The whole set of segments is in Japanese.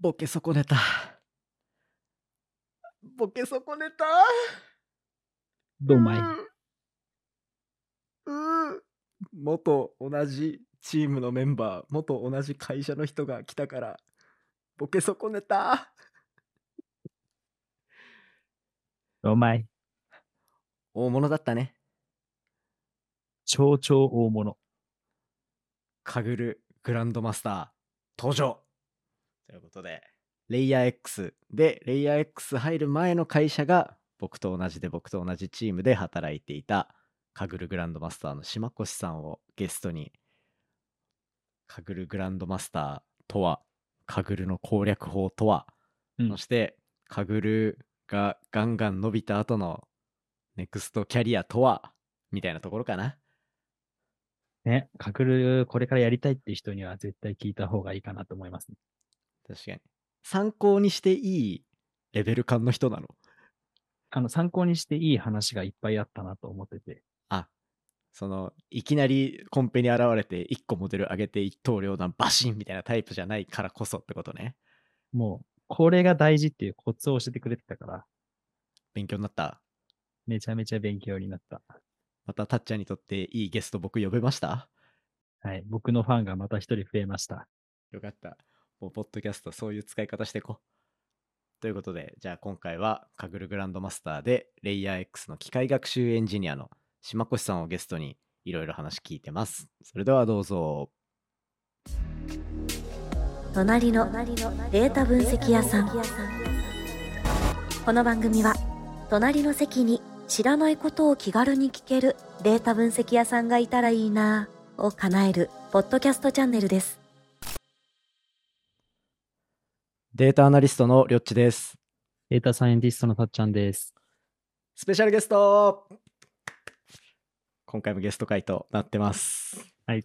ボケ損ねた。ボケ損ねた？どうまい。うん。うん元同じチームのメンバー、元同じ会社の人が来たから、ボケ損ねた？どうまい。大物だったね。超超大物。カグルグランドマスター登場ということで、レイヤー X で、レイヤー X 入る前の会社が僕と同じで僕と同じチームで働いていたカグルグランドマスターの島越さんをゲストに、カグルグランドマスターとは、カグルの攻略法とは、うんそしてカグルがガンガン伸びた後のネクストキャリアとは、みたいなところかな。ね、かくる、これからやりたいっていう人には絶対聞いた方がいいかなと思いますね。確かに。参考にしていいレベル感の人なのあの、参考にしていい話がいっぱいあったなと思ってて。あ、その、いきなりコンペに現れて1個モデル上げて一刀両断バシンみたいなタイプじゃないからこそってことね。もう、これが大事っていうコツを教えてくれてたから、勉強になった。めちゃめちゃ勉強になった。またたっちゃんにとっていいゲスト僕呼べました？はい。僕のファンがまた一人増えました。よかった。もう、ポッドキャストそういう使い方していこう。ということで、じゃあ今回はカグルグランドマスターで、レイヤー X の機械学習エンジニアの島越さんをゲストにいろいろ話聞いてます。それではどうぞ。隣のデータ分析屋さんこの番組は隣の席に知らないことを気軽に聞けるデータ分析屋さんがいたらいいなぁを叶えるポッドキャストチャンネルですデータアナリストのりょっちです。データサイエンティストのたっちゃんです。スペシャルゲスト今回もゲスト会となってます。はい。い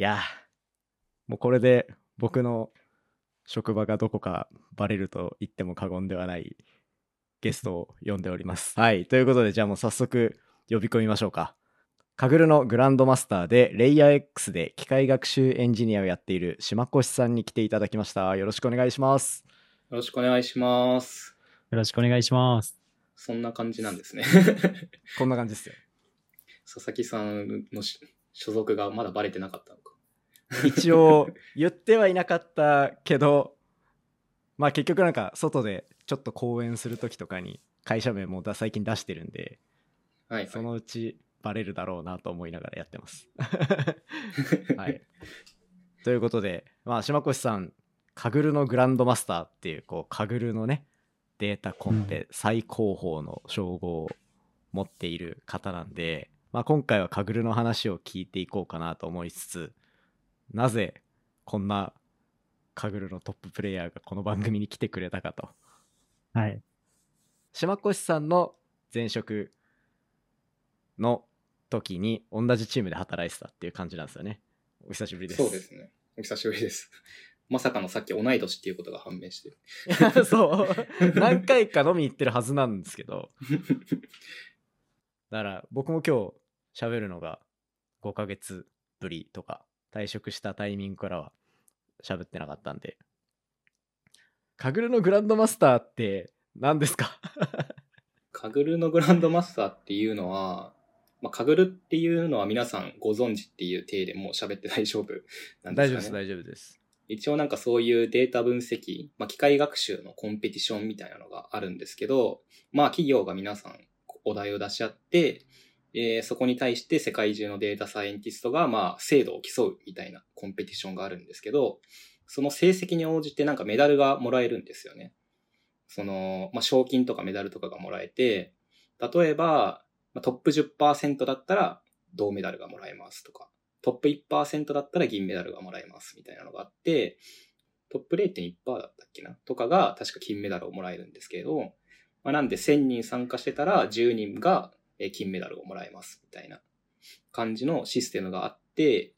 や、もうこれで僕の職場がどこかバレると言っても過言ではないゲストを呼んでおります。はい。ということで、じゃあもう早速呼び込みましょうか。カグルのグランドマスターで、レイヤー X で機械学習エンジニアをやっている島越さんに来ていただきました。よろしくお願いします。よろしくお願いします。よろしくお願いします。そんな感じなんですね。こんな感じですよ。佐々木さんのし所属がまだバレてなかったのか。一応言ってはいなかったけどまあ結局なんか外でちょっと講演する時とかに会社名もだ最近出してるんではい、そのうちバレるだろうなと思いながらやってます。はい、ということでまあ島越さんカグルのグランドマスターっていうこうカグルのねデータコンペ最高峰の称号を持っている方なんで、まあ、今回はカグルの話を聞いていこうかなと思いつつなぜこんなカグルのトッププレイヤーがこの番組に来てくれたかとはい。島越さんの前職の時に同じチームで働いてたっていう感じなんですよねお久しぶりですそうですね。お久しぶりです。まさかのさっき同い年っていうことが判明して。そう何回か飲みに行ってるはずなんですけど だから僕も今日喋るのが5ヶ月ぶりとか退職したタイミングからは喋ってなかったんでカグルのグランドマスターって何ですか？カグルのグランドマスターっていうのは、まあ、カグルっていうのは皆さんご存知っていう体でもう喋って大丈夫なんですかね。大丈夫です大丈夫です一応なんかそういうデータ分析、まあ、機械学習のコンペティションみたいなのがあるんですけど、まあ企業が皆さんお題を出し合って、えーそこに対して世界中のデータサイエンティストがまあ精度を競うみたいなコンペティションがあるんですけど、その成績に応じてなんかメダルがもらえるんですよね。その、まあ賞金とかメダルとかがもらえて、例えば、まあトップ10%だったら銅メダルがもらえますとか、トップ1%だったら銀メダルがもらえますみたいなのがあって、トップ0.1%だったっけな？とかが確か金メダルをもらえるんですけれど、まあ、なんで1000人参加してたら10人が金メダルをもらえますみたいな感じのシステムがあって、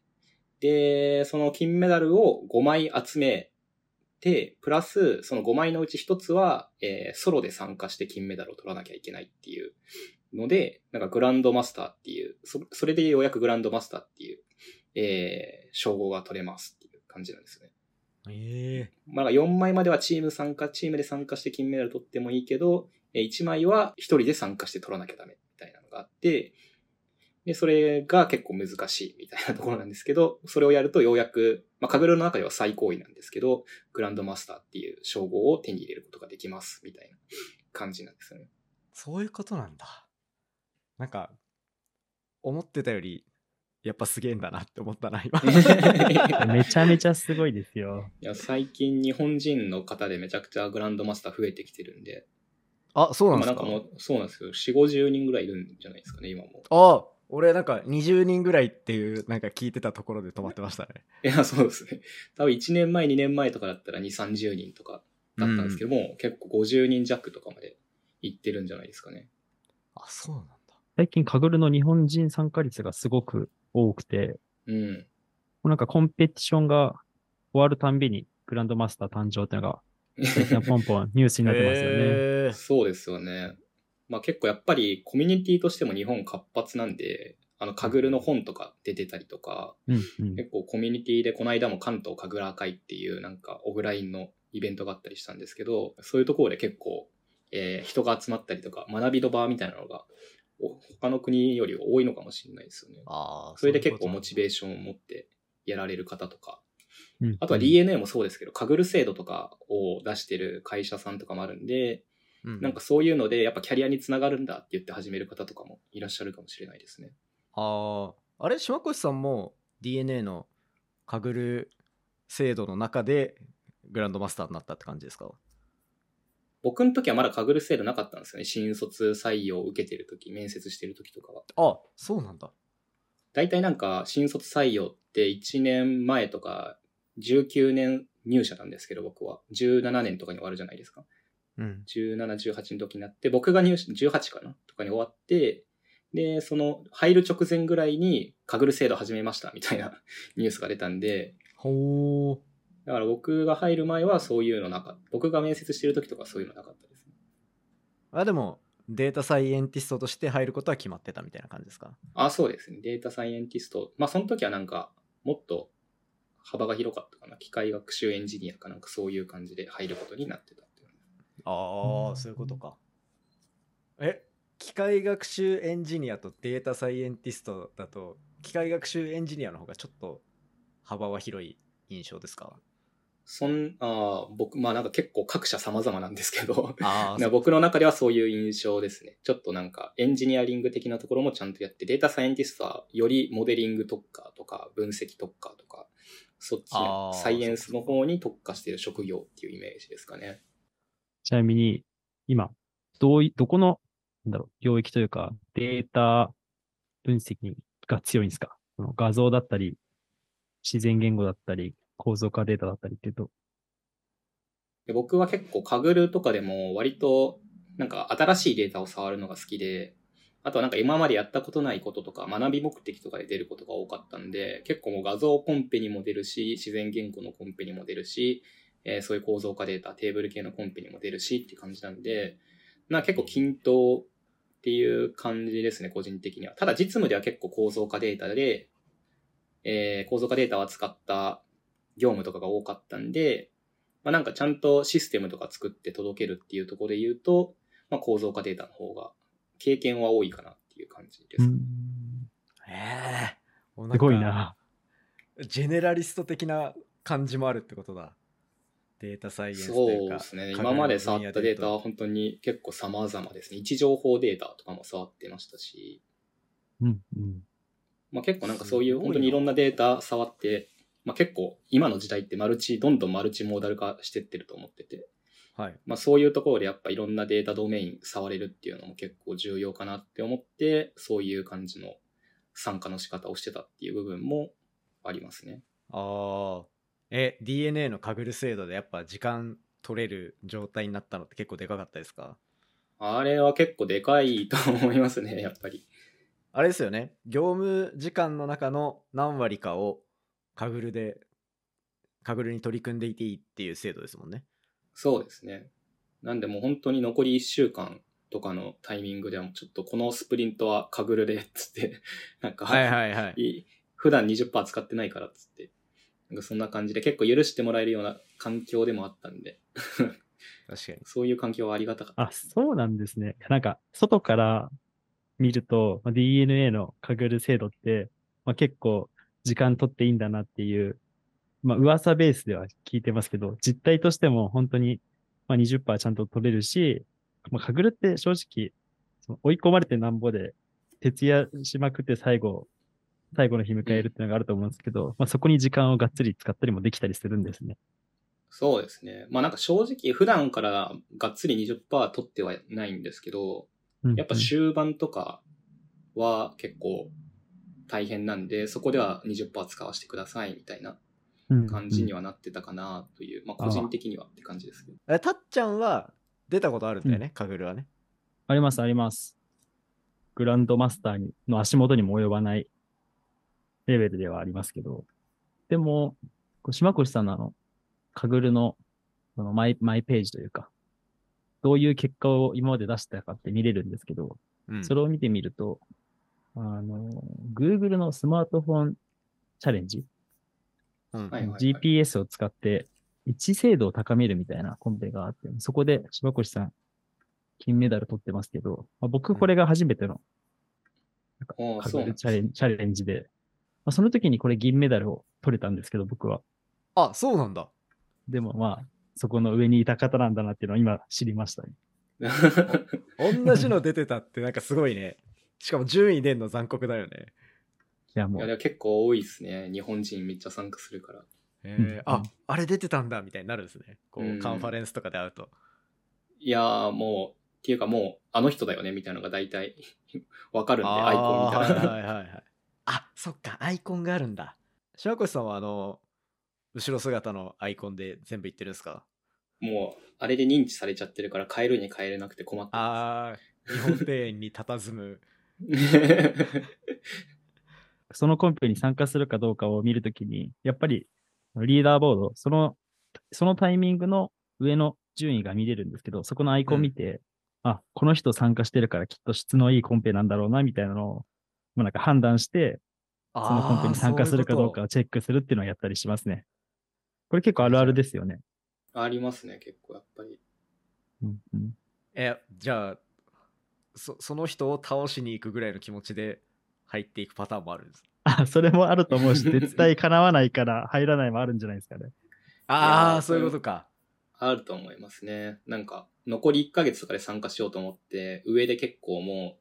で、その金メダルを5枚集めて、プラスその5枚のうち1つは、えーソロで参加して金メダルを取らなきゃいけないっていうので、なんかグランドマスターっていう、そそれでようやくグランドマスターっていう、えー称号が取れますっていう感じなんですよね。ええまあ、4枚まではチーム参加、チームで参加して金メダル取ってもいいけど、えー1枚は1人で参加して取らなきゃダメみたいなのがあって、で、それが結構難しいみたいなところなんですけど、それをやるとようやく、まあ、カグルの中では最高位なんですけど、グランドマスターっていう称号を手に入れることができますみたいな感じなんですよね。そういうことなんだ。なんか、思ってたより、やっぱすげえんだなって思ったな、今。めちゃめちゃすごいですよ。いや、最近日本人の方でめちゃくちゃグランドマスター増えてきてるんで、あ、そうなんですか？まあなんかもう、そうなんですよ。4、50人ぐらいいるんじゃないですかね、今も。あ俺なんか20人ぐらいっていうなんか聞いてたところで止まってましたね。いや、そうですね。多分1年前、2年前とかだったら2、30人とかだったんですけども、結構50人弱とかまで行ってるんじゃないですかね。あ、そうなんだ。最近、カグルの日本人参加率がすごく多くて、うん。もうなんかコンペティションが終わるたんびにグランドマスター誕生っていうのが、最近はポンポンニュースになってますよね。へ ーそうですよね。まあ結構やっぱりコミュニティとしても日本活発なんで、あの、カグルの本とか出てたりとか、うんうん。結構コミュニティでこの間も関東神楽会っていうなんかオフラインのイベントがあったりしたんですけど、そういうところで結構、えー人が集まったりとか学びの場みたいなのがお他の国より多いのかもしれないですよね。あーそれで結構モチベーシションを持ってやられる方とか、うんあとは DNA もそうですけど、カグル制度とかを出してる会社さんとかもあるんで。なんかそういうのでやっぱキャリアにつながるんだって言って始める方とかもいらっしゃるかもしれないですね。ああ、あれ、島越さんも DNA のカグル制度の中でグランドマスターになったって感じですか？僕の時はまだカグル制度なかったんですよね。新卒採用を受けてる時、面接してる時とかは。あ、そうなんだ。大体なんか新卒採用って1年前とか19年入社なんですけど僕は17年とかに終わるじゃないですか。うん。17、18の時になって、僕が入社、18かなとかに終わって、で、その入る直前ぐらいにカグル制度始めましたみたいな ニュースが出たんで、ほー。だから僕が入る前はそういうのなかった。僕が面接してる時とかそういうのなかったですね。あ、でも、データサイエンティストとして入ることは決まってたみたいな感じですか？あ、そうですね。データサイエンティスト。まあその時はなんか、もっと幅が広かったかな。機械学習エンジニアかなんかそういう感じで入ることになってたっていう。ああ、そういうことか。え、機械学習エンジニアとデータサイエンティストだと、機械学習エンジニアの方がちょっと幅は広い印象ですか？そん、あー僕、まあなんか結構各社様々なんですけど、僕の中ではそういう印象ですね。ちょっとなんかエンジニアリング的なところもちゃんとやって、データサイエンティストはよりモデリング特化とか分析特化とか、そっちサイエンスの方に特化している職業っていうイメージですかね。ちなみに、今、どうい、どこの、なんだろう、領域というか、データ分析が強いんですか？その画像だったり、自然言語だったり、構造化データだったりっていうと。僕は結構カグルとかでも割となんか新しいデータを触るのが好きで、あとはなんか今までやったことないこととか学び目的とかで出ることが多かったんで、結構もう画像コンペにも出るし、自然言語のコンペにも出るし、えーそういう構造化データ、テーブル系のコンペにも出るしって感じなんで、なん結構均等っていう感じですね、個人的には。ただ実務では結構構造化データで、えー構造化データを扱った業務とかが多かったんで、まあなんかちゃんとシステムとか作って届けるっていうところで言うと、まあ構造化データの方が経験は多いかなっていう感じです。ええもうなんすかごいな。ジェネラリスト的な感じもあるってことだ。データサイエンスとそいう。ですね。今まで触ったデータは本当に結構様々ですね。位置情報データとかも触ってましたし、うん、うん。まあ結構なんかそういう本当にいろんなデータ触って、まあ結構今の時代ってマルチ、どんどんマルチモーダル化してってると思ってて、はい。まあそういうところでやっぱいろんなデータドメイン触れるっていうのも結構重要かなって思って、そういう感じの参加の仕方をしてたっていう部分もありますね。ああ。え、DNA のカグル制度でやっぱ時間取れる状態になったのって結構でかかったですか？あれは結構でかいと思いますね、やっぱり。あれですよね。業務時間の中の何割かをカグルで、カグルに取り組んでいていいっていう制度ですもんね。そうですね。なんでもう本当に残り1週間とかのタイミングではもうちょっとこのスプリントはカグルでっつって、なんか、はいはいはい。い普段20%使ってないからっつって、なんかそんな感じで結構許してもらえるような環境でもあったんで、確かに。そういう環境はありがたかったあ。そうなんですね。なんか、外から見ると、まあ DNA のかぐる精度って、まあ、結構時間取っていいんだなっていう、まあ、噂ベースでは聞いてますけど、実態としても本当に、まあ、20%ちゃんと取れるし、まあ、かぐるって正直、その追い込まれてなんぼで、徹夜しまくって最後、最後の日迎えるっていうのがあると思うんですけど、まあ、そこに時間をがっつり使ったりもできたりするんですね。そうですね。まあなんか正直普段からがっつり20%取ってはないんですけど、うんやっぱ終盤とかは結構大変なんで、そこでは20%使わせてくださいみたいなうん感じにはなってたかなという、まあ個人的にはって感じですけど。えたっちゃんは出たことあるんだよね、カグルはね。あります、あります。グランドマスターにの足元にも及ばないレベルではありますけど、でも、こう島越さんのあの、カグルのそのマイマイページというか、どういう結果を今まで出したかって見れるんですけど、うんそれを見てみると、あの、Google のスマートフォンチャレンジ、うん GPS を使って位置精度を高めるみたいなコンペがあって、そこで柴越さん金メダル取ってますけど、まあ、僕これが初めてのうなんチャレンチャレンジで、まあ、その時にこれ銀メダルを取れたんですけど、僕は。あ、そうなんだ。でもまあ、そこの上にいた方なんだなっていうのを今知りましたね。同じの出てたってなんかすごいね。しかも順位出んの残酷だよね。いやもいや、でう、も結構多いですね。日本人めっちゃ参加するから。えうんーあ、あれ出てたんだみたいになるんですね。こううんカンファレンスとかで会うと。いやーもう、っていうかもう、あの人だよねみたいなのが大体 わかるんで、アイコンみたいな。はいはいはいはい。あ、そっか、アイコンがあるんだ。島越さんはあの、後ろ姿のアイコンで全部言ってるんですか？もう、あれで認知されちゃってるから変えるに変えれなくて困ってまあー、日本庭園に佇む。す。そのコンペに参加するかどうかを見るときに、やっぱりリーダーボード、その、そのタイミングの上の順位が見れるんですけど、そこのアイコン見て、あ、この人参加してるからきっと質のいいコンペなんだろうな、みたいなのを、もうなんか判断して、そのコンペに参加するかどうかをチェックするっていうのをやったりしますね。これ結構あるあるですよね。ありますね、結構やっぱり。うんうんえ、じゃあ、そその人を倒しに行くぐらいの気持ちで入っていくパターンもあるんです。あ、それもあると思うし、絶対叶わないから入らないもあるんじゃないですかね。ああ、そういうことか。あると思いますね。なんか、残り1ヶ月とかで参加しようと思って、上で結構も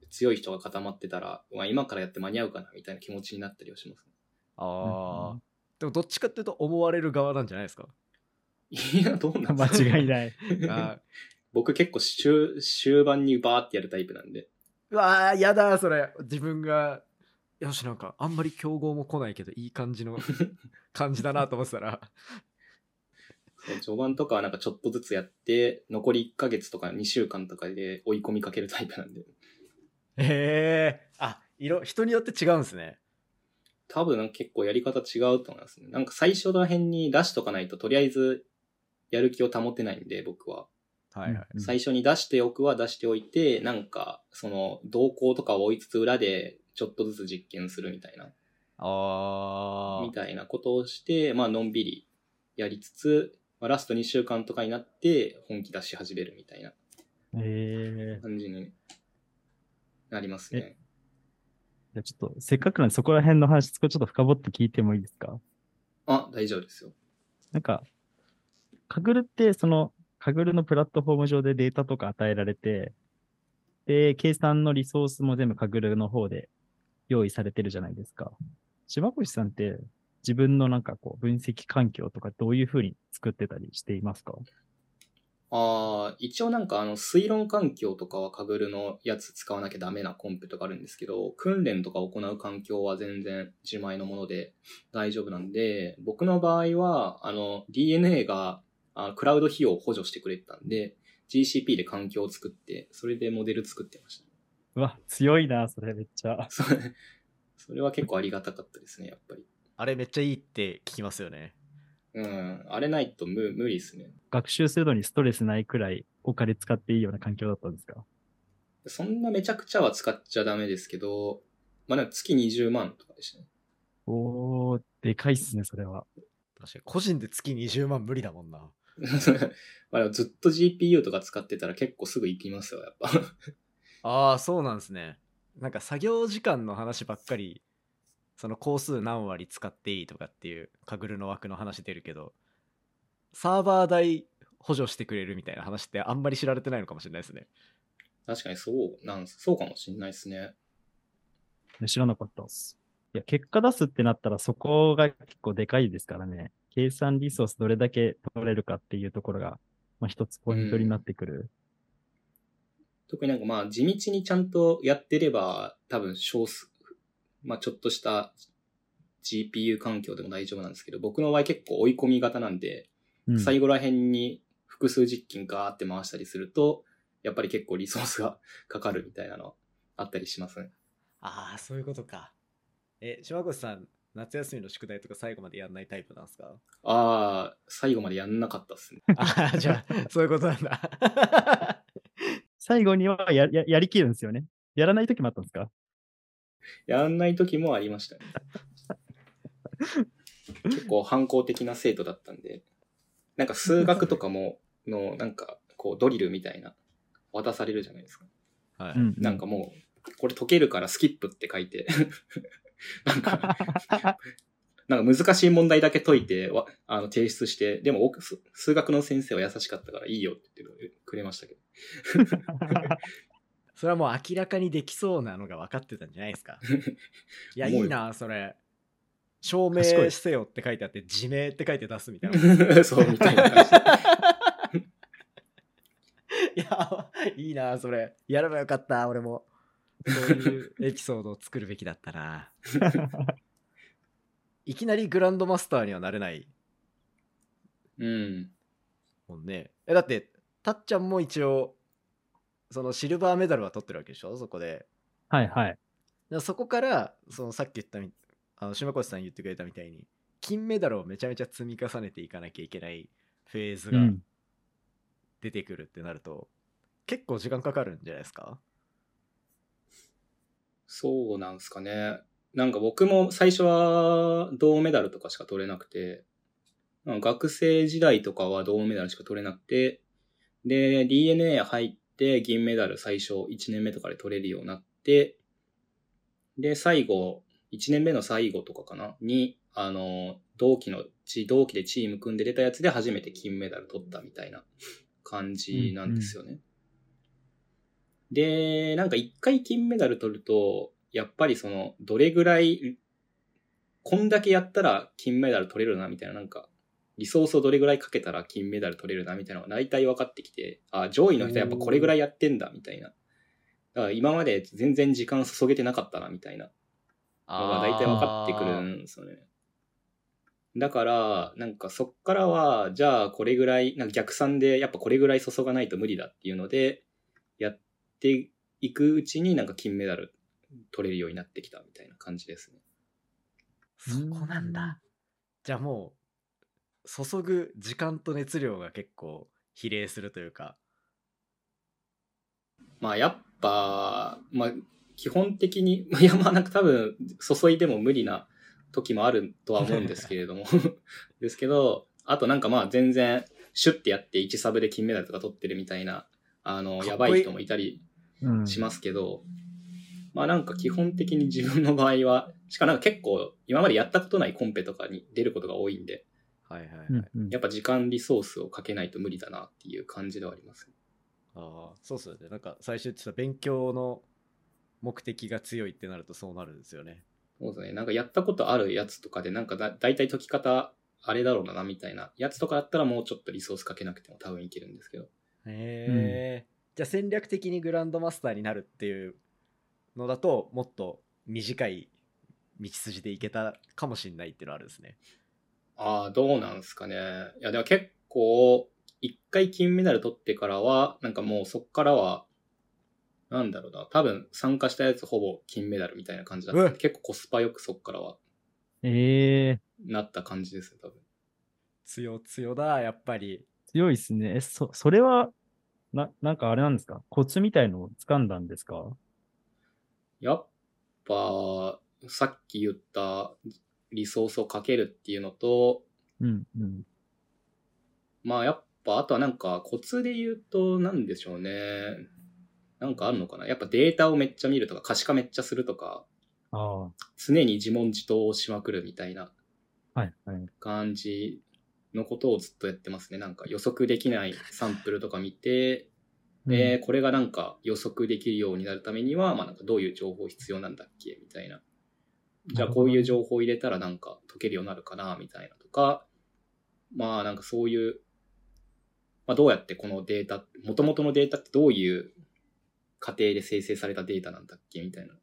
う、強い人が固まってたら、まあ、今からやって間に合うかなみたいな気持ちになったりはします、ああ、うんでもどっちかっていうと思われる側なんじゃないですか？ね。いや、どうなん間ですか違いない。あ僕結構終終盤にバーってやるタイプなんで。ーうわーやだそれ自分がよしなんかあんまり競合も来ないけどいい感じの 感じだなと思ってたら序盤とかはなんかちょっとずつやって、残り1ヶ月とか2週間とかで追い込みかけるタイプなんで。へえあ色人によって違うんですね多分結構やり方違うと思いますね。なんか最初の辺に出しとかないととりあえずやる気を保てないんで、僕は。はいはい、うん最初に出しておくは出しておいて、なんか、その、動向とかを追いつつ裏で、ちょっとずつ実験するみたいな、ああみたいなことをして、まあ、のんびりやりつつ、まあ、ラスト2週間とかになって、本気出し始めるみたいな。えー、感じになりますね。じゃあちょっと、せっかくなんでそこら辺の話、そこちょっと深掘って聞いてもいいですか？あ、大丈夫ですよ。なんか、カグルって、その、カグルのプラットフォーム上でデータとか与えられて、で、計算のリソースも全部カグルの方で用意されてるじゃないですか。島越さんって、自分のなんかこう、分析環境とかどういうふうに作ってたりしていますか？ああ、一応なんかあの、推論環境とかはカグルのやつ使わなきゃダメなコンペとかあるんですけど、訓練とか行う環境は全然自前のもので大丈夫なんで、僕の場合は、あの、DNA があクラウド費用を補助してくれてたんで、GCP で環境を作って、それでモデル作ってました。うわ、強いな、それめっちゃ。それそれは結構ありがたかったですね、やっぱり。あれめっちゃいいって聞きますよねうん、あれないと無無理ですね。学習するのにストレスないくらいお金使っていいような環境だったんですか？そんなめちゃくちゃは使っちゃダメですけど、まあ、なんか月20万とかでしたね。おー、でかいっすね、それは。確かに個人で月20万無理だもんな。まあ、ずっと GPU とか使ってたら結構すぐ行きますよ、やっぱ。ああそうなんですねなんか作業時間の話ばっかりその工数何割使っていいとかっていうカグルの枠の話出るけどサーバー代補助してくれるみたいな話ってあんまり知られてないのかもしれないですね確かにそうなんす、そうかもしんないですね。知らなかったっす。いや、結果出すってなったらそこが結構でかいですからね。計算リソースどれだけ取れるかっていうところが、まあ一つポイントになってくる。特になんかまあ地道にちゃんとやってれば多分少数、まあちょっとした GPU 環境でも大丈夫なんですけど、僕の場合結構追い込み型なんで、うん最後ら辺に複数実験ガーって回したりすると、やっぱり結構リソースがかかるみたいなのあったりしますね。ああそういうことかえ島越さん夏休みの宿題とか最後までやんないタイプなんですか？ああ、最後までやんなかったっすね。ああじゃあそういうことなんだ 最後にはやややりきるんですよね。やらない時もあったんですか？やんない時もありましたね。結構反抗的な生徒だったんで、なんか数学とかも、の、なんか、こう、ドリルみたいな、渡されるじゃないですか。はい、うん。なんかもう、これ解けるからスキップって書いて、なんか、なんか難しい問題だけ解いて、わあの提出して、でも奥数数学の先生は優しかったからいいよって言ってくれましたけど。それはもう明らかにできそうなのが分かってたんじゃないですか。いやいいなそれ。証明せよって書いてあって自明って書いて出すみたいな。そう、みたいな感じ。いやいいなそれ。やればよかった俺もそういうエピソードを作るべきだったな いきなりグランドマスターにはなれないうん。もんねえだってたっちゃんも一応そのシルバーメダルは取ってるわけでしょ？そこではいはい。そこからそのさっき言ったみあの島越さん言ってくれたみたいに金メダルをめちゃめちゃ積み重ねていかなきゃいけないフェーズがうん。出てくるってなると、結構時間かかるんじゃないですか？そうなんすかね。なんか僕も最初は銅メダルとかしか取れなくて、学生時代とかは銅メダルしか取れなくて、で、DNA 入って銀メダル最初1年目とかで取れるようになって、で、最後、1年目の最後とかかな？に、あの、同期の、ち同期でチーム組んで出たやつで初めて金メダル取ったみたいな感じなんですよね。で、なんか一回金メダル取ると、やっぱりその、どれぐらい、こんだけやったら金メダル取れるな、みたいな、なんか、リソースをどれぐらいかけたら金メダル取れるな、みたいなのが大体分かってきて、あ、上位の人はやっぱこれぐらいやってんだ、みたいな。だから今まで全然時間注げてなかったな、みたいなのが大体分かってくるんですよね。だから、なんかそっからは、じゃあこれぐらい、なんか逆算でやっぱこれぐらい注がないと無理だっていうので、やっていくうちになんか金メダル取れるようになってきたみたいな感じですね。そこなんだ。じゃあもう、注ぐ時間と熱量が結構比例するというか。まあやっぱ、まあ基本的に、いやまあなんか多分注いでも無理な時もあるとは思うんですけれども、ですけど、あとなんかまあ全然シュッてやって1サブで金メダルとか取ってるみたいな、あの、やばい人もいたりうん。しますけど、まあなんか基本的に自分の場合は、しかもなんか結構今までやったことないコンペとかに出ることが多いんで、はいはいはい。うんうんやっぱ時間リソースをかけないと無理だなっていう感じではあります。ああ、そうっすよね。なんか最初言ってた勉強の目的が強いってなるとそうなるんですよね。そうですね。なんかやったことあるやつとかでなんかだ大体解き方あれだろうなみたいなやつとかだったらもうちょっとリソースかけなくても多分いけるんですけど。へえ、じゃあ戦略的にグランドマスターになるっていうのだともっと短い道筋でいけたかもしれないっていうのはあるんですね。ああ、どうなんすかね。いや、でも結構、一回金メダル取ってからは、なんかもうそっからは、なんだろうな、多分参加したやつほぼ金メダルみたいな感じだったんでえ結構コスパよくそっからはええなった感じですね、多分。強強だやっぱり。強いっすね。え、そ、それは、な、なんかあれなんですか？コツみたいのを掴んだんですか？やっぱ、さっき言った、リソースをかけるっていうのと、うん、うん。まあやっぱ、あとはなんかコツで言うと、なんでしょうね。なんかあるのかな？やっぱデータをめっちゃ見るとか、可視化めっちゃするとか、ああ、常に自問自答をしまくるみたいなはい、はい。感じのことをずっとやってますね。なんか予測できないサンプルとか見て、で、これがなんか予測できるようになるためには、まあなんかどういう情報必要なんだっけ？みたいな。じゃあこういう情報を入れたらなんか解けるようになるかな？みたいなとか、まあなんかそういう、まあどうやってこのデータ、元々のデータってどういう過程で生成されたデータなんだっけ？みたいな。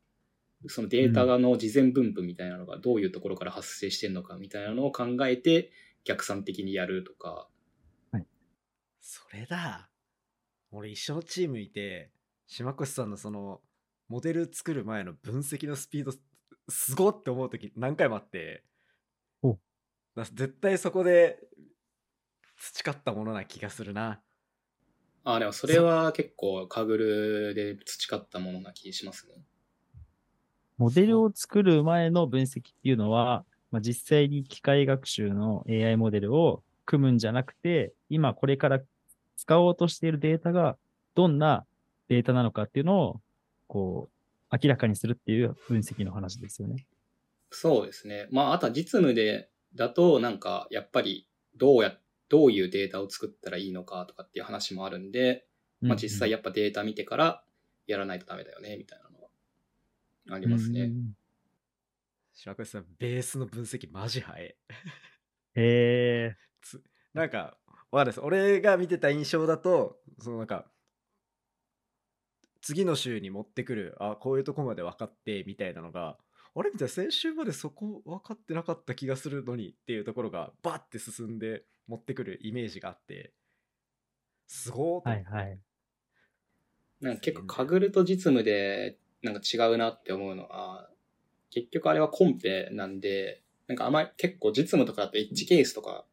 そのデータの事前分布みたいなのがどういうところから発生してんのかみたいなのを考えて逆算的にやるとか。それだ。俺一緒のチームいて、島越さんのその、モデル作る前の分析のスピード、すごって思う時何回もあって、おだ絶対そこで培ったものな気がするな。ああ、でもそれは結構カグルで培ったものな気しますね。モデルを作る前の分析っていうのは、まあ、実際に機械学習の AI モデルを組むんじゃなくて、今これから使おうとしているデータがどんなデータなのかっていうのを、こう、明らかにするっていう分析の話ですよね。そうですね。まあ、あとは実務で、だと、なんか、やっぱり、どうや、どういうデータを作ったらいいのかとかっていう話もあるんで、まあ実際ややっぱデータ見てからやらないとダメだよね、みたいなのはありますね。。島越さん、ベースの分析マジ早い。へえ。つなんか、わかんないです。俺が見てた印象だと、そのなんか、次の週に持ってくる、あ、こういうとこまで分かって、みたいなのが、あれみたいな、先週までそこ分かってなかった気がするのにっていうところが、バッて進んで持ってくるイメージがあって、すごーはいはい。なんか結構カグルと実務でなんか違うなって思うのは、結局あれはコンペなんで、なんかあまり結構実務とかだとエッジケースとか、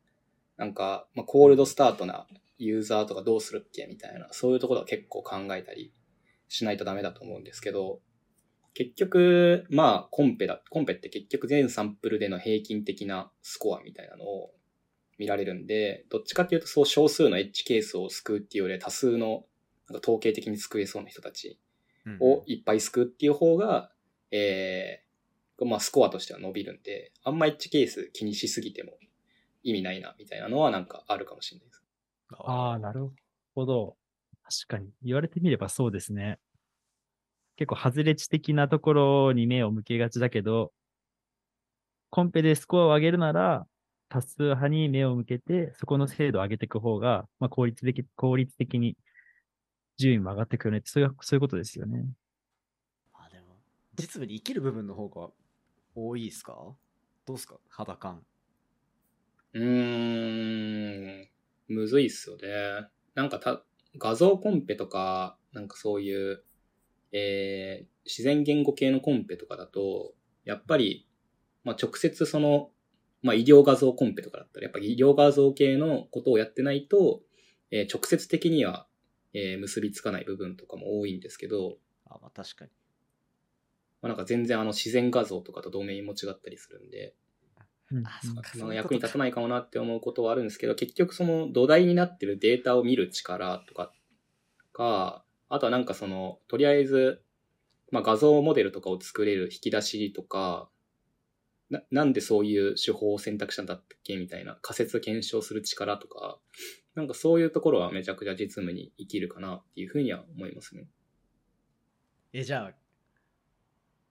なんか、まあ、コールドスタートなユーザーとかどうするっけみたいな、そういうところは結構考えたりしないとダメだと思うんですけど、結局、まあ、コンペだ、コンペって結局全サンプルでの平均的なスコアみたいなのを見られるんで、どっちかっていうとそう少数のエッジケースを救うっていうよりは多数のなんか統計的に救えそうな人たちうんをいっぱい救うっていう方が、えー、まあスコアとしては伸びるんで、あんまエッジケース気にしすぎても意味ないな、みたいなのはなんかあるかもしれないです。ああ、なるほど。確かに。言われてみればそうですね。結構、外れ値的なところに目を向けがちだけど、コンペでスコアを上げるなら、多数派に目を向けて、そこの精度を上げていく方が、まあ、効率的、効率的に順位も上がっていくよねって、そういう、そういうことですよね。あでも実務に生きる部分の方が多いですか？どうですか？肌感。うーん、むずいっすよね。なんかた、画像コンペとか、なんかそういう、えー、自然言語系のコンペとかだと、やっぱり、まあ、直接その、まあ、医療画像コンペとかだったら、やっぱり医療画像系のことをやってないと、えー直接的には、えー結びつかない部分とかも多いんですけど、あ、まあ確かに。まあ、なんか全然あの自然画像とかとドメインも違ったりするんで、うんあ、そっか。まあ、役に立たないかもなって思うことはあるんですけど、結局その土台になってるデータを見る力とかが、あとはなんかその、とりあえず、まあ画像モデルとかを作れる引き出しとか、ななんでそういう手法を選択したんだっけみたいな仮説検証する力とか、なんかそういうところはめちゃくちゃ実務に生きるかなっていうふうには思いますね。え、じゃあ、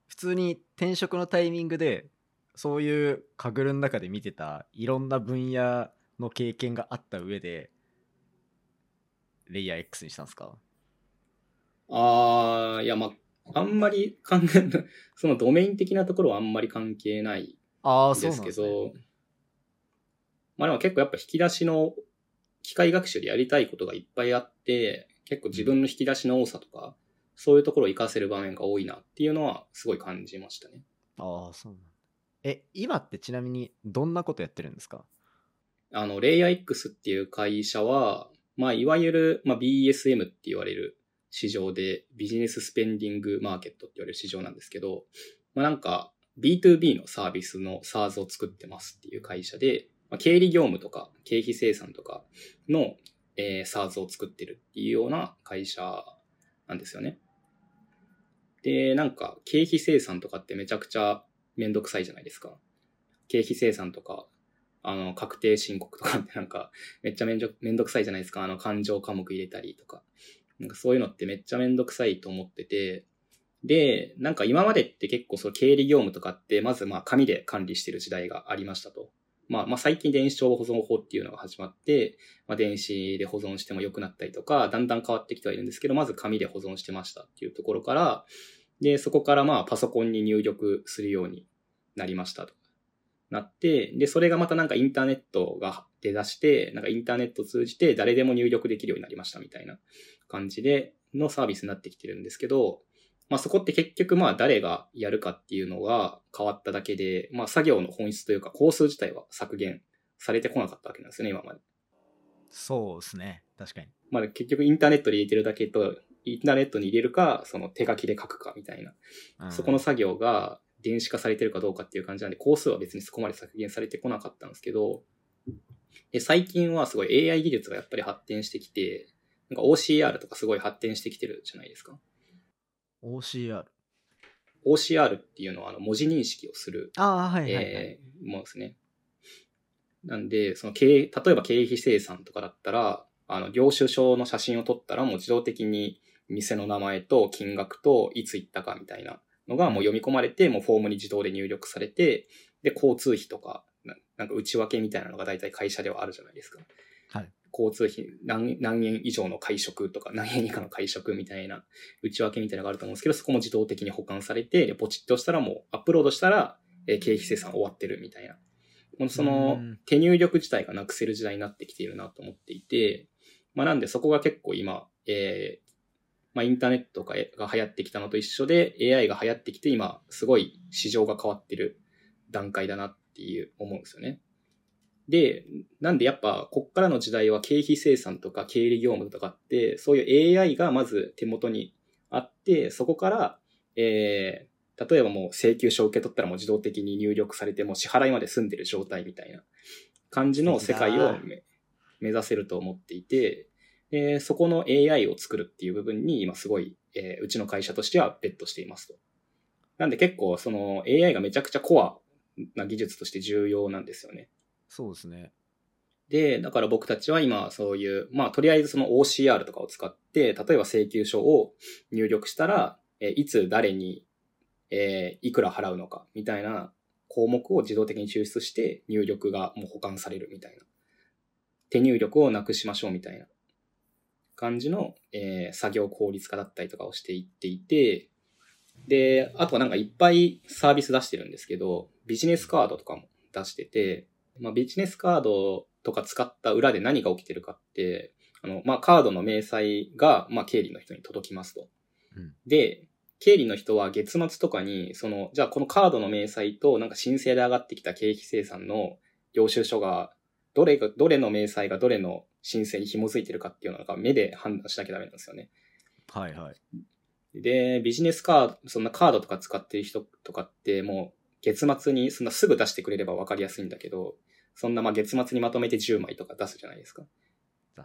普通に転職のタイミングで、そういうカグルの中で見てたいろんな分野の経験があった上で、レイヤー X にしたんですか？あー、いやまあ、あんまりそのドメイン的なところはあんまり関係ない ああ、ですけ。ど、まあでも結構やっぱ引き出しの機械学習でやりたいことがいっぱいあって、結構自分の引き出しの多さとか、そういうところを活かせる場面が多いなっていうのはすごい感じましたね。ああ、そうなんだ。え、今ってちなみにどんなことやってるんですか？あの、レイヤー X っていう会社は、まあいわゆる、まあ、BSM って言われる市場で、ビジネススペンディングマーケットって言われる市場なんですけど、まあなんか、B2B のサービスの SARS を作ってますっていう会社で、まあ、経理業務とか経費生産とかの、えー、SARS を作ってるっていうような会社なんですよね。で、なんか経費生産とかってめちゃくちゃめんどくさいじゃないですか。経費生産とか、あの、確定申告とかってなんかめっちゃめんめんどくさいじゃないですか。あの、感情科目入れたりとか。なんかそういうのってめっちゃめんどくさいと思ってて、で、なんか今までって結構その経理業務とかって、まずまあ紙で管理してる時代がありましたと。まあまあ最近電子帳保存法っていうのが始まって、まあ電子で保存しても良くなったりとか、だんだん変わってきてはいるんですけど、まず紙で保存してましたっていうところから、で、そこからまあパソコンに入力するようになりましたと。なって、で、それがまたなんかインターネットが出だして、なんかインターネット通じて誰でも入力できるようになりましたみたいな感じでのサービスになってきてるんですけど、まあそこって結局まあ誰がやるかっていうのが変わっただけで、まあ作業の本質というか工数自体は削減されてこなかったわけなんですよね、今まで。そうですね。確かに。まあ結局インターネットで入れてるだけと、インターネットに入れるか、その手書きで書くかみたいな。うん、そこの作業が電子化されてるかどうかっていう感じなんで、工数は別にそこまで削減されてこなかったんですけど、で最近はすごい AI 技術がやっぱり発展してきて、なんか OCR とかすごい発展してきてるじゃないですか。OCR。OCR っていうのはあの文字認識をする、あはいはい、はい、えー、ものですね。なんで、その経、例えば経費生産とかだったら、あの、領収書の写真を撮ったらもう自動的に店の名前と金額といつ行ったかみたいなのがもう読み込まれて、もうフォームに自動で入力されて、で、交通費とか、なんか内訳みたいなのが大体会社ではあるじゃないですか。はい。交通費何何円以上の会食とか何円以下の会食みたいな内訳みたいなのがあると思うんですけど、そこも自動的に保管されて、ポチッとしたらもうアップロードしたら、えー、経費生産終わってるみたいな。もうその手入力自体がなくせる時代になってきているなと思っていて、まあなんでそこが結構今、えー、まあインターネットが流行ってきたのと一緒で AI が流行ってきて今すごい市場が変わってる段階だなっていう思うんですよね。で、なんでやっぱ、こっからの時代は経費生産とか経理業務とかって、そういう AI がまず手元にあって、そこから、えー、例えばもう請求書を受け取ったらもう自動的に入力されて、もう支払いまで済んでる状態みたいな感じの世界を目指せると思っていて、えー、そこの AI を作るっていう部分に今すごい、えー、うちの会社としてはベットしていますと。なんで結構その AI がめちゃくちゃコアな技術として重要なんですよね。そうですね。で、だから僕たちは今そういう、まあとりあえずその OCR とかを使って、例えば請求書を入力したら、えいつ誰に、えー、いくら払うのかみたいな項目を自動的に抽出して入力がもう保管されるみたいな。手入力をなくしましょうみたいな感じの、えー、作業効率化だったりとかをしていっていて、で、あとはなんかいっぱいサービス出してるんですけど、ビジネスカードとかも出してて、まあ、ビジネスカードとか使った裏で何が起きてるかって、あの、まあ、カードの明細が、まあ、経理の人に届きますと。うん、で、経理の人は月末とかに、その、じゃあこのカードの明細と、なんか申請で上がってきた経費生産の領収書が、どれが、どれの明細がどれの申請に紐づいてるかっていうのが目で判断しなきゃダメなんですよね。はいはい。で、ビジネスカード、そんなカードとか使ってる人とかって、もう、月末にそんなすぐ出してくれれば分かりやすいんだけど、そんなまあ月末にまとめて10枚とか出すじゃないですか。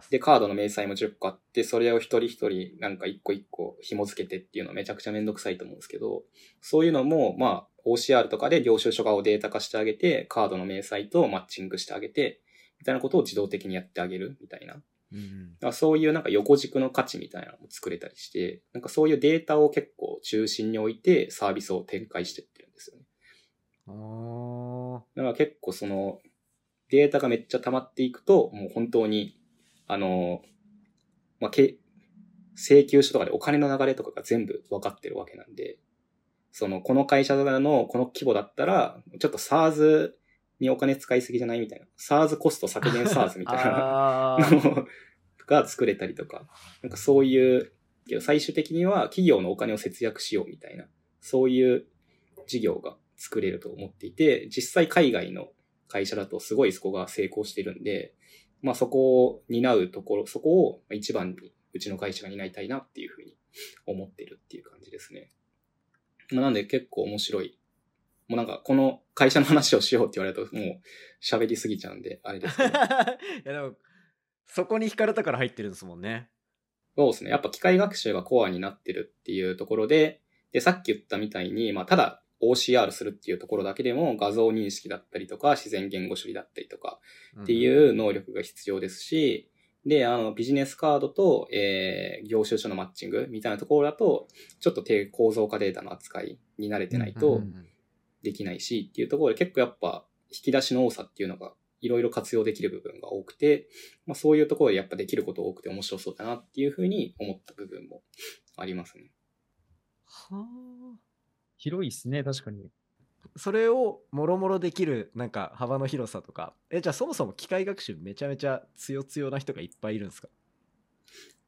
で、カードの明細も10個あって、それを一人一人なんか一個一個紐付けてっていうのはめちゃくちゃめんどくさいと思うんですけど、そういうのも、まあ、OCR とかで領収書画をデータ化してあげて、カードの明細とマッチングしてあげて、みたいなことを自動的にやってあげるみたいな。うん、だそういうなんか横軸の価値みたいなのも作れたりして、なんかそういうデータを結構中心に置いてサービスを展開してってるんですよね。あだから結構そのデータがめっちゃ溜まっていくと、もう本当に、あの、まあ、け、請求書とかでお金の流れとかが全部分かってるわけなんで、その、この会社のこの規模だったら、ちょっと SARS にお金使いすぎじゃないみたいな。SARS コスト削減 SARS みたいな。のが作れたりとか、なんかそういう、最終的には企業のお金を節約しようみたいな、そういう事業が作れると思っていて、実際海外の会社だとすごいそこが成功してるんで、まあそこを担うところ、そこを一番にうちの会社が担いたいなっていうふうに思ってるっていう感じですね。まあ、なんで結構面白い、もうなんかこの会社の話をしようって言われるともう喋りすぎちゃうんで、あれですけど。いやでもそこに惹かれたから入ってるんですもんねそうですね。やっぱ機械学習がコアになってるっていうところで、で、さっき言ったみたいに、まあ、ただ OCR するっていうところだけでも画像認識だったりとか、自然言語処理だったりとかっていう能力が必要ですし、で、あの、ビジネスカードと、えー、業種書のマッチングみたいなところだと、ちょっと低構造化データの扱いに慣れてないとできないしっていうところで結構やっぱ引き出しの多さっていうのがいろいろ活用できる部分が多くて、まあそういうところでやっぱできること多くて面白そうだなっていうふうに思った部分もありますね。はあ広いっすね、確かに。それをもろもろできるなんか幅の広さとか。えじゃあそもそも機械学習めちゃめちゃ強強な人がいっぱいいるんですか？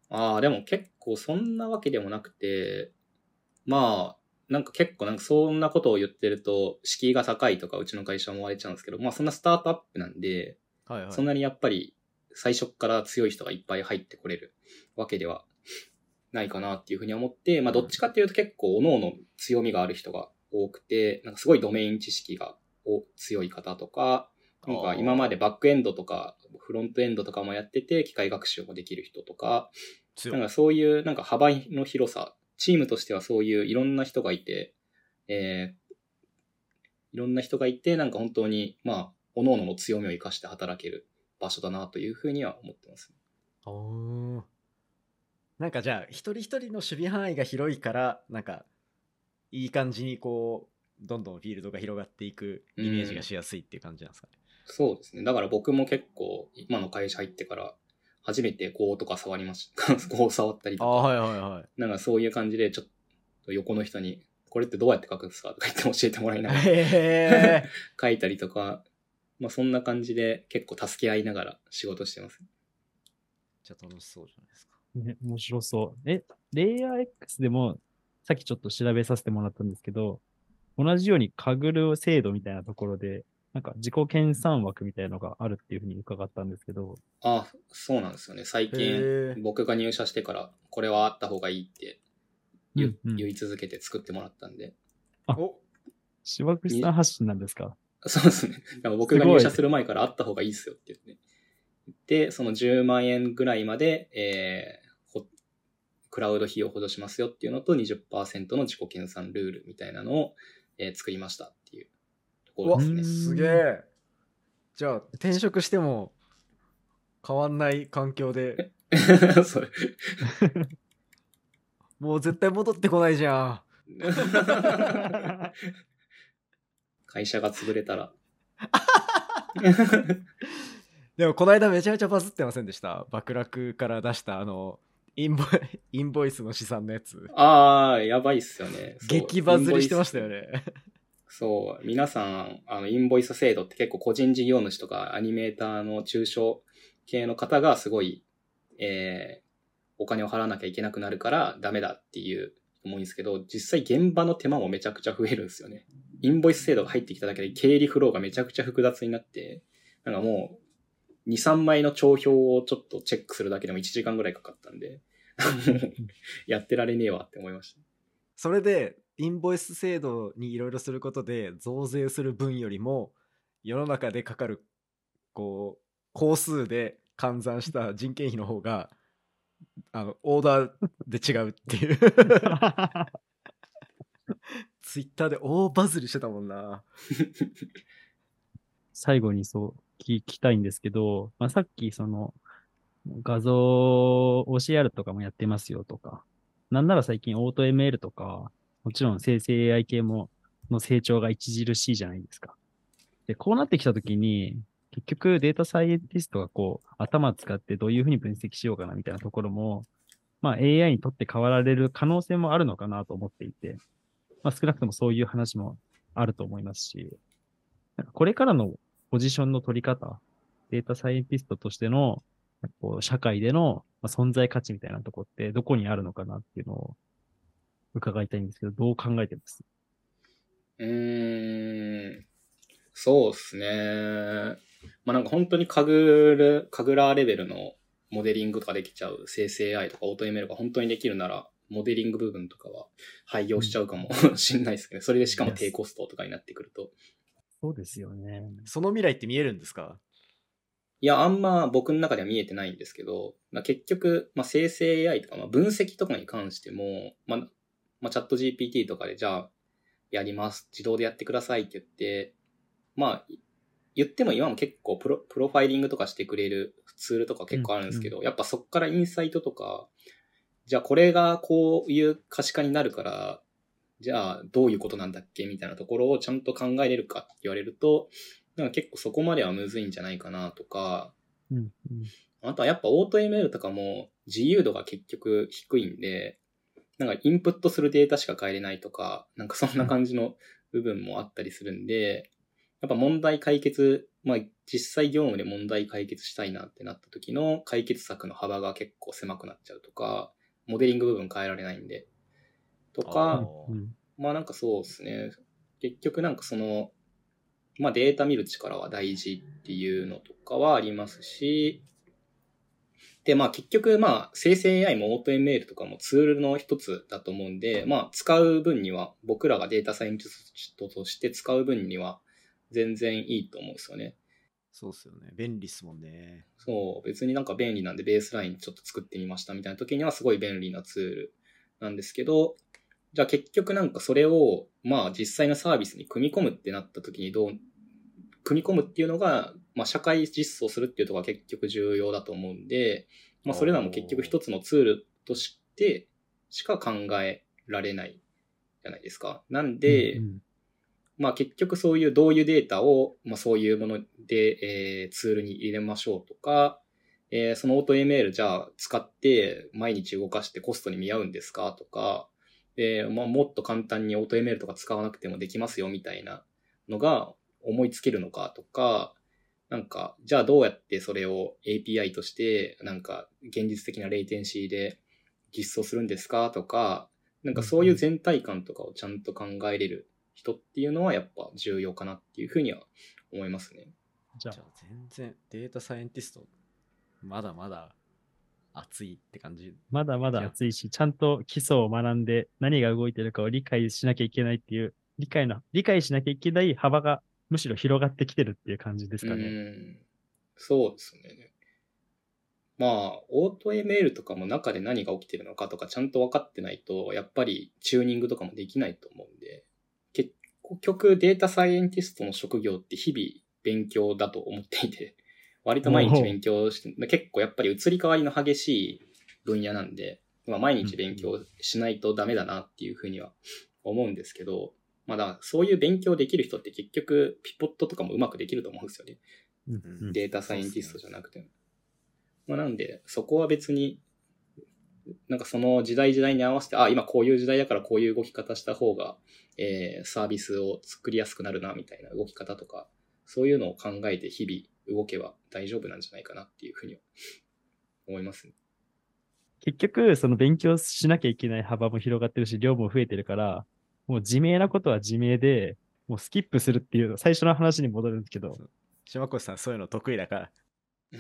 ああ、でも結構そんなわけでもなくて、まあ、なんか結構なんかそんなことを言ってると、敷居が高いとかうちの会社は思われちゃうんですけど、まあそんなスタートアップなんで、はいはい。そんなにやっぱり最初から強い人がいっぱい入ってこれるわけではないかなっていうふうに思って、まあどっちかっていうと結構各々強みがある人が多くて、なんかすごいドメイン知識がお強い方とか、なんか今までバックエンドとかフロントエンドとかもやってて機械学習もできる人とか、強ないんかそういうなんか幅の広さ、チームとしてはそういういろんな人がいて、えー、いろんな人がいて、なんか本当に、まあ、各々の強みを生かして働ける場所だなというふうには思ってます。なんかじゃあ一人一人の守備範囲が広いからなんかいい感じにこうどんどんフィールドが広がっていくイメージがしやすいっていう感じなんですかね、そうですね。だから僕も結構、今の会社入ってから、初めてこうとか触りました。こう触ったりとか、はいはいはい。なんかそういう感じで、ちょっと横の人に、これってどうやって書くんですかとか言って教えてもらいながら 書いたりとか、まあそんな感じで結構助け合いながら仕事してます。じゃあ楽しそうじゃないですかね、面白そう。え、レイヤー X でも、さっきちょっと調べさせてもらったんですけど、同じようにカグル制度みたいなところで、なんか自己研鑽枠みたいなのがあるっていうふうに伺ったんですけど、あ、そうなんですよね。最へ近ー、僕が入社してから、これはあった方がいいって言,、うんうん言い続けて作ってもらったんで。お柴口さん発信なんですか？そうですね。だから僕が入社する前からあった方がいいっすよって言って。で、その10万円ぐらいまで、えクラウド費用補助しますよっていうのと20%の自己研鑽ルールみたいなのを、えー作りましたっていうところですね。んすげえ。じゃあ転職しても変わんない環境で。もう絶対戻ってこないじゃん。会社が潰れたら。でもこの間めちゃめちゃバズってませんでした？爆落から出したあのインボイ インボイスの資産のやつあー、やばいっすよね。激バズりしてましたよ。ねそう。皆さん、あの、インボイス制度って結構個人事業主とかアニメーターの中小系の方がすごい、えー、お金を払わなきゃいけなくなるからダメだっていう人も多いんですけど、実際現場の手間もめちゃくちゃ増えるんですよね。インボイス制度が入ってきただけで経理フローがめちゃくちゃ複雑になって、なんかもう、2、3枚の帳票をちょっとチェックするだけでも1時間ぐらいかかったんで、やってられねえわって思いました。それでインボイス制度にいろいろすることで増税する分よりも世の中でかかるこう工数で換算した人件費の方があのオーダーで違うっていう ツイッターで大バズりしてたもんな 最後にそう聞きたいんですけど、まあ、さっきその画像 OCR とかもやってますよとか、なんなら最近オート ML とか、もちろん生成 AI 系もの成長が著しいじゃないですか。で、こうなってきたときに、結局データサイエンティストがこう頭使ってどういうふうに分析しようかなみたいなところも、まあ AI にとって変わられる可能性もあるのかなと思っていて、まあ少なくともそういう話もあると思いますし、これからのポジションの取り方、データサイエンティストとしてのこう社会での存在価値みたいなとこってどこにあるのかなっていうのを伺いたいんですけど、どう考えてます？うーん。そうっすね。まあなんか本当にカグル、カグラーレベルのモデリングとかできちゃう生成 AI とかオート ML が本当にできるなら、モデリング部分とかは廃業しちゃうかも しんないですけど、それでしかも低コストとかになってくると。そうですよね。その未来って見えるんですか？いや、あんま僕の中では見えてないんですけど、まあ、結局、まあ、生成 AI とか、まあ、分析とかに関しても、まあ、まあ、チャット GPT とかで、じゃあ、やります。自動でやってくださいって言って、まあ、言っても今も結構プロ、プロファイリングとかしてくれるツールとか結構あるんですけど、やっぱそっからインサイトとか、じゃあこれがこういう可視化になるから、じゃあどういうことなんだっけみたいなところをちゃんと考えれるかって言われると、なんか結構そこまではむずいんじゃないかなとか、うんうん。あとはやっぱオート ML とかも自由度が結局低いんで、なんかインプットするデータしか変えれないとか、なんかそんな感じの部分もあったりするんで、やっぱ問題解決、まあ実際業務で問題解決したいなってなった時の解決策の幅が結構狭くなっちゃうとか、モデリング部分変えられないんで、とあか、まあなんかそうですね。結局なんかその、まあデータ見る力は大事っていうのとかはありますし、でまあ結局まあ生成 AI も OpenML とかもツールの一つだと思うんで、まあ使う分には、僕らがデータサイエンティストとして使う分には全然いいと思うんですよね。そうっすよね。便利っすもんね。そう、別になんか便利なんでベースラインちょっと作ってみましたみたいな時にはすごい便利なツールなんですけど、じゃあ結局なんかそれを、まあ実際のサービスに組み込むってなった時にどう、組み込むっていうのが、まあ社会実装するっていうところが結局重要だと思うんで、まあそれらも結局一つのツールとしてしか考えられないじゃないですか。なんで、うんまあ結局そういうどういうデータを、まあそういうもので、えーツールに入れましょうとか、えーその AutoML じゃあ使って毎日動かしてコストに見合うんですかとか、で、まあもっと簡単に AutoML とか使わなくてもできますよみたいなのが思いつけるのかとか、なんか、じゃあどうやってそれを API として、なんか現実的なレイテンシーで実装するんですかとか、なんかそういう全体感とかをちゃんと考えれる人っていうのはやっぱ重要かなっていうふうには思いますね。じゃあじゃ、あ全然データサイエンティスト、まだまだ熱いって感じ。まだまだ熱いし、ちゃんと基礎を学んで何が動いてるかを理解しなきゃいけないっていう、理解の、理解しなきゃいけない幅がむしろ広がってきてるっていう感じですかね。うん。そうですね。まあ、オート ML とかも中で何が起きてるのかとかちゃんと分かってないと、やっぱりチューニングとかもできないと思うんで、結局データサイエンティストの職業って日々勉強だと思っていて、割と毎日勉強して、結構やっぱり移り変わりの激しい分野なんで、まあ、毎日勉強しないとダメだなっていうふうには思うんですけど、まあだからそういう勉強できる人って結局ピポットとかもうまくできると思うんですよね。うんうんデータサイエンティストじゃなくても。まあ、なんで、そこは別に、なんかその時代時代に合わせて、あ、今こういう時代だからこういう動き方した方が、えーサービスを作りやすくなるな、みたいな動き方とか、そういうのを考えて日々動けば大丈夫なんじゃないかなっていうふうには思いますね。結局、その勉強しなきゃいけない幅も広がってるし、量も増えてるから、もう自明なことは自明で、もうスキップするっていう、最初の話に戻るんですけど、島越さんそういうの得意だから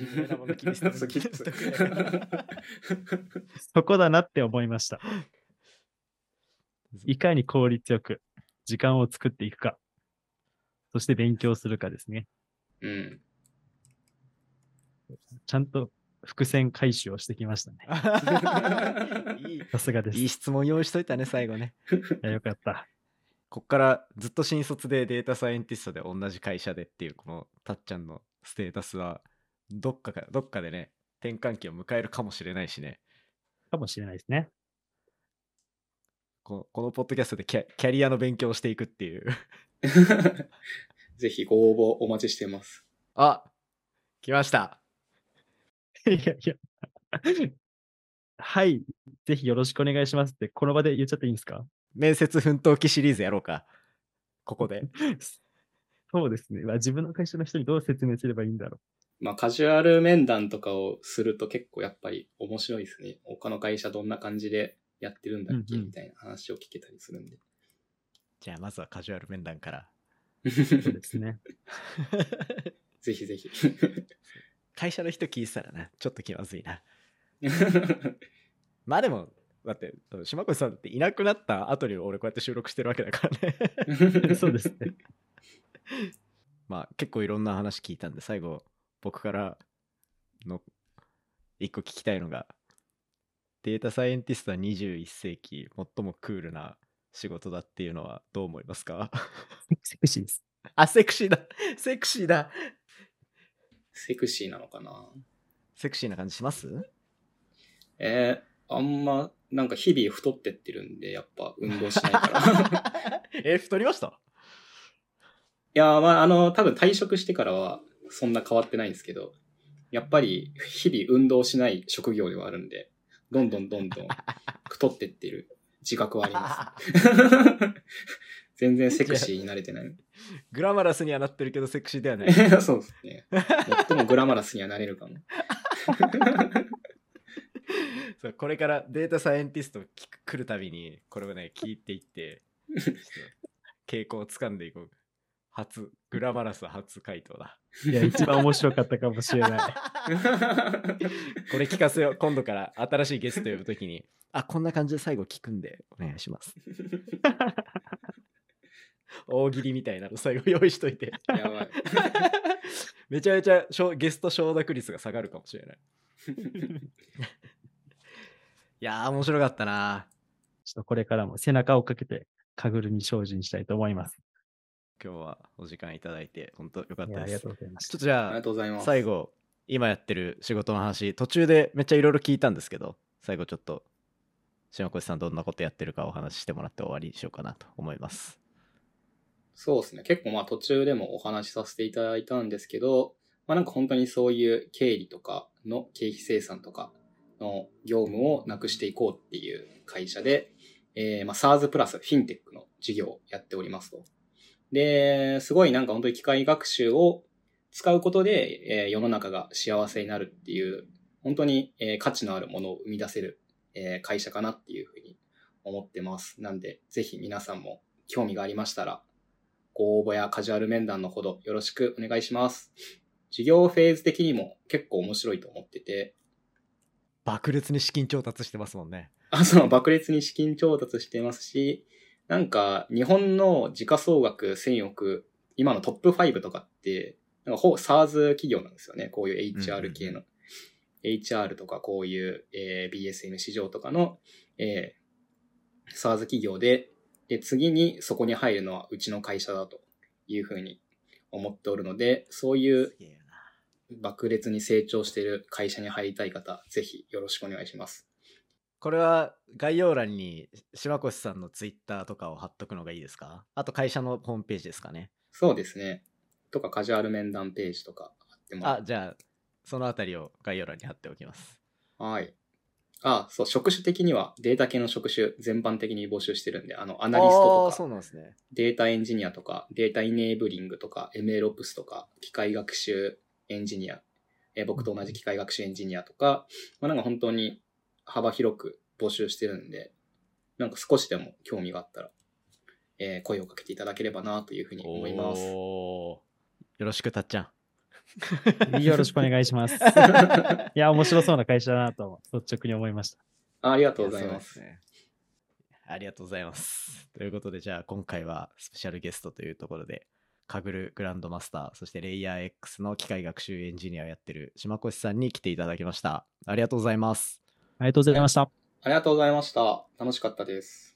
そこだなって思いました。いかに効率よく時間を作っていくか、そして勉強するかですね。うん。ちゃんと伏線回収をしてきましたね。い いさすがです。いい質問用意しといたね、最後ね。いやよかった。こっからずっと新卒でデータサイエンティストで同じ会社でっていうこのたっちゃんのステータスはどっかかどっかでね転換期を迎えるかもしれないしねかもしれないですね。このこのポッドキャストでキャキャリアの勉強をしていくっていう ぜひご応募お待ちしてます。あ来ました いやいや。はい。ぜひよろしくお願いしますって、この場で言っちゃっていいんですか？面接奮闘記シリーズやろうかここで そうですね。まあ自分の会社の人にどう説明すればいいんだろまあカジュアル面談とかをすると結構やっぱり面白いですね。他の会社どんな感じでやってるんだっけ？うんうんみたいな話を聞けたりするんで。じゃあまずはカジュアル面談からう。そうですね。ぜひぜひ。会社の人聞いてたらなちょっと気まずいな まあでもだって、島越さんっていなくなった後に俺こうやって収録してるわけだからね。そうですね。まあ結構いろんな話聞いたんで、最後僕からの一個聞きたいのが、データサイエンティストは21世紀最もクールな仕事だっていうのはどう思いますか？セクシーです。あ、セクシーだセクシーだセクシーなのかな？セクシーな感じします？えー、あんま、なんか日々太ってってるんで、やっぱ運動しないから。い え、太りました？やー、まあ、あの、多分退職してからはそんな変わってないんですけど、やっぱり日々運動しない職業ではあるんで、どんどんどんどん太ってってる自覚はあります。全然セクシーに慣れてない。グラマラスにはなってるけどセクシーではない。そうですね。最もグラマラスにはなれるかも。そうこれからデータサイエンティスト聞く来るたびにこれをね聞いていって傾向をつかんでいこう初グラマラス初回答だいや、一番面白かったかもしれない。これ聞かせよう今度から新しいゲスト呼ぶときにあこんな感じで最後聞くんでお願いします 大喜利みたいなの最後用意しといてやばい。めちゃめちゃゲスト承諾率が下がるかもしれない いやー面白かったなちょっとこれからも背中をかけて、カグルに精進したいと思います。今日はお時間いただいて本当よかっいや、ありがたですとうございました。ちょっとじゃあありがとうございます。最後今やってる仕事の話途中でめっちゃいろいろ聞いたんですけど最後ちょっと島越さんどんなことやってるかお話ししてもらって終わりにしようかなと思いますそうですね。結構まあ途中でもお話しさせていただいたんですけど、まあなんか本当にそういう経理とかの経費生産とかの業務をなくしていこうっていう会社で、えー、まあ SARS プラスフィンテックの事業をやっておりますと。で、すごいなんか本当に機械学習を使うことで、えー世の中が幸せになるっていう、本当に、えー価値のあるものを生み出せる、えー会社かなっていうふうに思ってます。なんで、ぜひ皆さんも興味がありましたら、ご応募やカジュアル面談のほどよろしくお願いします。事業フェーズ的にも結構面白いと思ってて、爆裂に資金調達してますもんねあ、そう、爆裂に資金調達してますし、なんか、日本の時価総額1000億、今のトップ5とかって、なんかほぼ SARS 企業なんですよね。こういう HR 系の。HR とかこういう、えー BSM 市場とかの、えー SARS 企業で、で、次にそこに入るのはうちの会社だというふうに思っておるので、そういう爆裂に成長している会社に入りたい方、ぜひよろしくお願いします。これは概要欄に島越さんのツイッターとかを貼っとくのがいいですか？あと会社のホームページですかねそうですね。とかカジュアル面談ページとかあっても。あじゃあそのあたりを概要欄に貼っておきますはい。あ、そう、職種的にはデータ系の職種全般的に募集してるんで、あの、アナリストとか、うなんですね。データエンジニアとか、データイネーブリングとか、MLOps とか、機械学習エンジニア、えー僕と同じ機械学習エンジニアとか、まあ、なんか本当に幅広く募集してるんで、なんか少しでも興味があったら、えー声をかけていただければなというふうに思います。よろしくたっちゃんよろしくお願いします。いや、面白そうな会社だなと率直に思いました。あありがとうございま。すねありがとうございます。ということで、じゃあ今回はスペシャルゲストというところで、カグルグランドマスター、そしてレイヤー X の機械学習エンジニアをやってる島越さんに来ていただきました。ありがとうございます。ありがとうございました。ありがとうございました。楽しかったです。